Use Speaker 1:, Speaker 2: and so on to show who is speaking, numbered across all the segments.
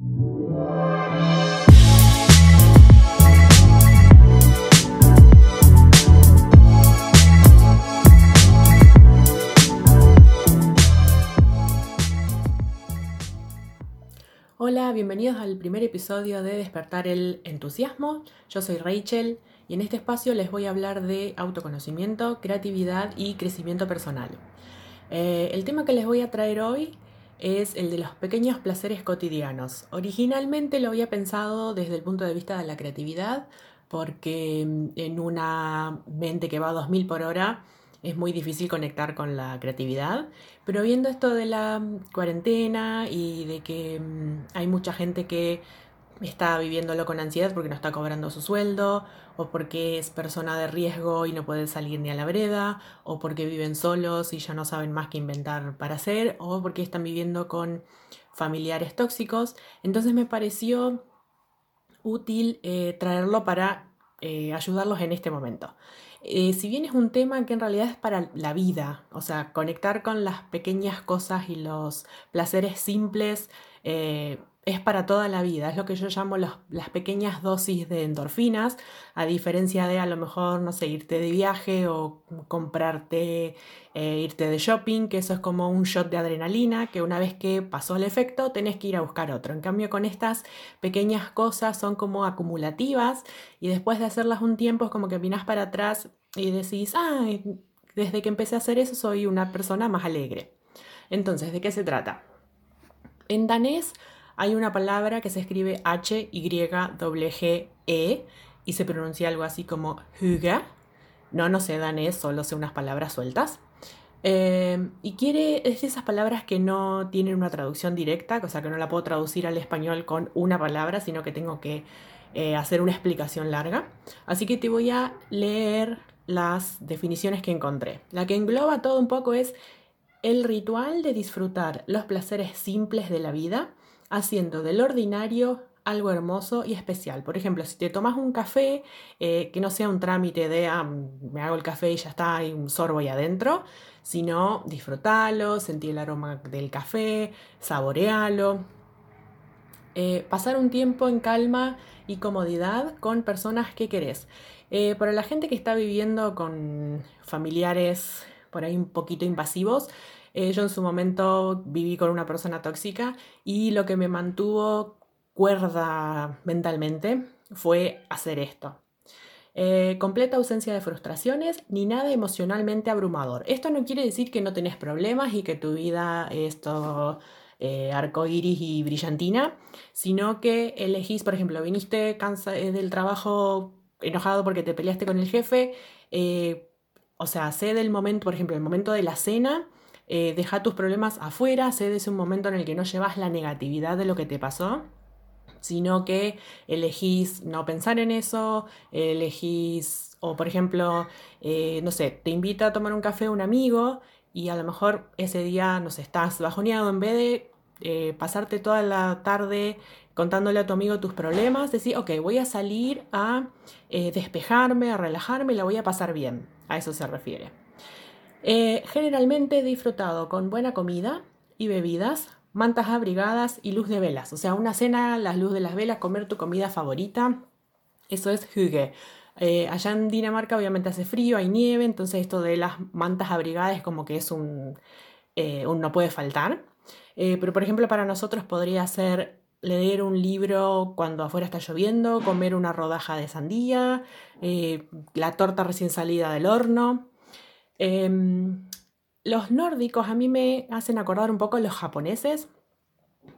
Speaker 1: Hola, bienvenidos al primer episodio de Despertar el Entusiasmo. Yo soy Rachel y en este espacio les voy a hablar de autoconocimiento, creatividad y crecimiento personal. Eh, el tema que les voy a traer hoy es el de los pequeños placeres cotidianos. Originalmente lo había pensado desde el punto de vista de la creatividad porque mm, en una mente que va a 2000 por hora, es muy difícil conectar con la creatividad, pero viendo esto de la cuarentena y de que mm, hay mucha gente que está viviéndolo con ansiedad porque no está cobrando su sueldo, o porque es persona de riesgo y no puede salir ni a la vereda, o porque viven solos y ya no saben más que inventar para hacer, o porque están viviendo con familiares tóxicos. Entonces me pareció útil eh, traerlo para eh, ayudarlos en este momento. Eh, si bien es un tema que en realidad es para la vida, o sea, conectar con las pequeñas cosas y los placeres simples es para toda la vida, es lo que yo llamo las pequeñas dosis de endorfinas, a diferencia de a lo mejor, no sé, irte de viaje o comprarte, eh, irte de shopping, que eso es como un shot de adrenalina, que una vez que pasó el efecto tenés que ir a buscar otro. En cambio, con estas pequeñas cosas son como acumulativas y después de hacerlas un tiempo es como que vinás para atrás y decís, ah, desde que empecé a hacer eso soy una persona más alegre. Entonces, ¿de qué se trata? En danés hay una palabra que se escribe H-Y-G-E y se pronuncia algo así como hygge. No, no sé danés, solo sé unas palabras sueltas. Em, y quiere, es de esas palabras que no tienen una traducción directa, o sea que no la puedo traducir al español con una palabra, sino que tengo que eh, hacer una explicación larga. Así que te voy a leer las definiciones que encontré. La que engloba todo un poco es el ritual de disfrutar los placeres simples de la vida haciendo del ordinario algo hermoso y especial. Por ejemplo, si te tomas un café, eh, que no sea un trámite de ah, me hago el café y ya está, hay un sorbo ahí adentro, sino disfrutalo, sentir el aroma del café, saborealo. Eh, pasar un tiempo en calma y comodidad con personas que querés. Eh, para la gente que está viviendo con familiares por ahí un poquito invasivos, eh, yo en su momento viví con una persona tóxica y lo que me mantuvo cuerda mentalmente fue hacer esto. Eh, completa ausencia de frustraciones ni nada emocionalmente abrumador. Esto no quiere decir que no tenés problemas y que tu vida es todo eh, iris y brillantina, sino que elegís, por ejemplo, viniste cansa eh, del trabajo enojado porque te peleaste con el jefe, o sea, sé del momento, por ejemplo, el momento de la cena, eh, deja tus problemas afuera, cedes un momento en el que no llevas la negatividad de lo que te pasó, sino que elegís no pensar en eso, elegís, o por ejemplo, eh, no sé, te invita a tomar un café un amigo y a lo mejor ese día, no sé, estás bajoneado, en vez de eh, pasarte toda la tarde contándole a tu amigo tus problemas, decir, ok, voy a salir a despejarme, a relajarme y la voy a pasar bien. A eso se refiere. Eh, generalmente disfrutado con buena comida y bebidas, mantas abrigadas y luz de velas. O sea, una cena, la luz de las velas, comer tu comida favorita. Eso es hygge. Eh, allá en Dinamarca obviamente hace frío, hay nieve, entonces esto de las mantas abrigadas es como que es un, eh, un no puede faltar. pero por ejemplo para nosotros podría ser leer un libro cuando afuera está lloviendo, comer una rodaja de sandía, la torta recién salida del horno. Em, los nórdicos a mí me hacen acordar un poco a los japoneses,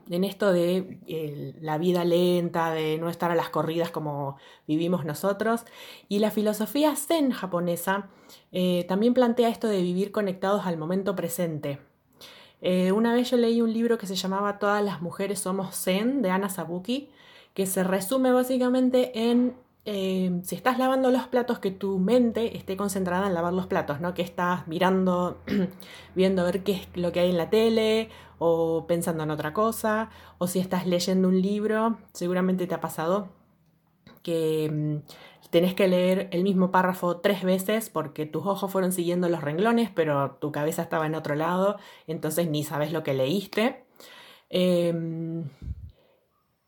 Speaker 1: en esto de la vida lenta, de no estar a las corridas como vivimos nosotros. Y la filosofía zen japonesa eh, también plantea esto de vivir conectados al momento presente. Eh, una vez yo leí un libro que se llamaba Todas las mujeres somos zen de Ana Sabuki, que se resume básicamente en Em, si estás lavando los platos, que tu mente esté concentrada en lavar los platos, ¿no? Que estás mirando, viendo ver qué es lo que hay en la tele o pensando en otra cosa, o si estás leyendo un libro, seguramente te ha pasado que em, tenés que leer el mismo párrafo tres veces porque tus ojos fueron siguiendo los renglones, pero tu cabeza estaba en otro lado, entonces ni sabes lo que leíste. Em,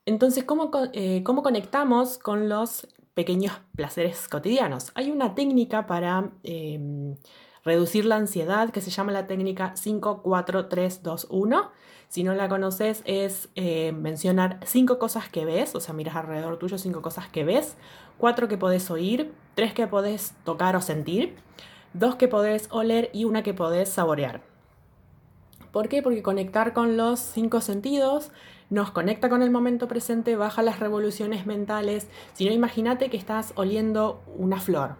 Speaker 1: Entonces, ¿cómo, eh, ¿cómo, conectamos con los pequeños placeres cotidianos? Hay una técnica para em, reducir la ansiedad que se llama la técnica 54321. Si no la conoces, es eh, mencionar cinco cosas que ves, o sea, miras alrededor tuyo cinco cosas que ves, cuatro que podés oír, tres que podés tocar o sentir, dos que podés oler y una que podés saborear. ¿Por qué? Porque conectar con los cinco sentidos nos conecta con el momento presente, baja las revoluciones mentales. Si no, imagínate que estás oliendo una flor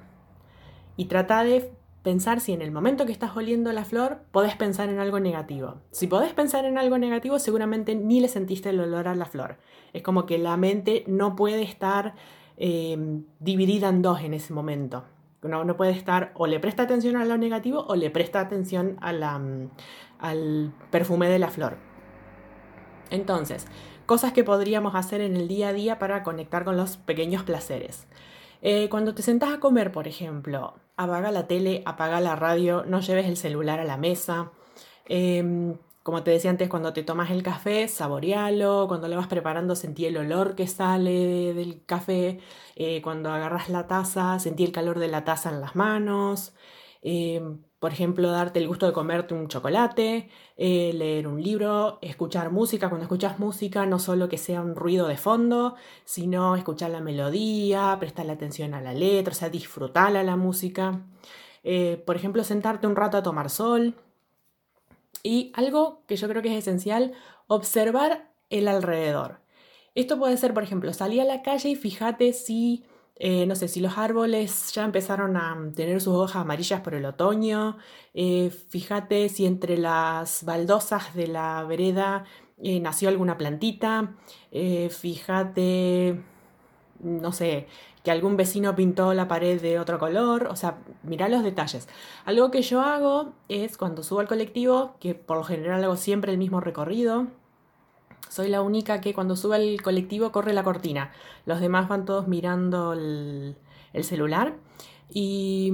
Speaker 1: y trata de pensar si en el momento que estás oliendo la flor podés pensar en algo negativo. Si podés pensar en algo negativo, seguramente ni le sentiste el olor a la flor. Es como que la mente no puede estar eh, dividida en dos en ese momento. No, no puede estar o le presta atención a lo negativo o le presta atención a mm, al perfume de la flor. Entonces, cosas que podríamos hacer en el día a día para conectar con los pequeños placeres. Eh, cuando te sentás a comer, por ejemplo, apaga la tele, apaga la radio, no lleves el celular a la mesa. Em, como te decía antes, cuando te tomas el café, saborealo. Cuando lo vas preparando, sentí el olor que sale del café. Eh, cuando agarras la taza, sentí el calor de la taza en las manos. Por ejemplo, darte el gusto de comerte un chocolate, eh, leer un libro, escuchar música. Cuando escuchas música, no solo que sea un ruido de fondo, sino escuchar la melodía, prestarle atención a la letra, o sea, disfrutar a la música. Eh, por ejemplo, sentarte un rato a tomar sol. Y algo que yo creo que es esencial, observar el alrededor. Esto puede ser, por ejemplo, salir a la calle y fíjate si eh, no sé, si los árboles ya empezaron a tener sus hojas amarillas por el otoño, eh, fíjate si entre las baldosas de la vereda eh, nació alguna plantita, fíjate, no sé, que algún vecino pintó la pared de otro color, o sea, mira los detalles. Algo que yo hago es cuando subo al colectivo, que por lo general hago siempre el mismo recorrido, soy la única que cuando sube al colectivo corre la cortina. Los demás van todos mirando el, celular. Y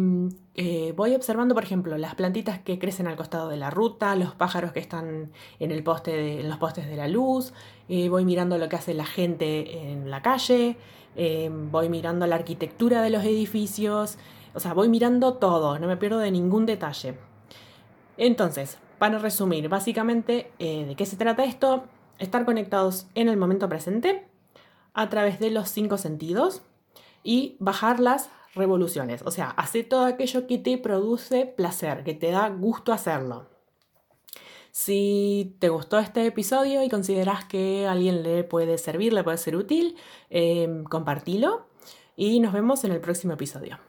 Speaker 1: eh, voy observando, por ejemplo, las plantitas que crecen al costado de la ruta, los pájaros que están en, el poste en los postes de la luz, eh, voy mirando lo que hace la gente en la calle, eh, voy mirando la arquitectura de los edificios, o sea, voy mirando todo, no me pierdo de ningún detalle. Entonces, para resumir, básicamente, ¿de qué se trata esto? Estar conectados en el momento presente a través de los cinco sentidos y bajar las revoluciones. O sea, hacer todo aquello que te produce placer, que te da gusto hacerlo. Si te gustó este episodio y consideras que a alguien le puede servir, le puede ser útil, eh, compartilo y nos vemos en el próximo episodio.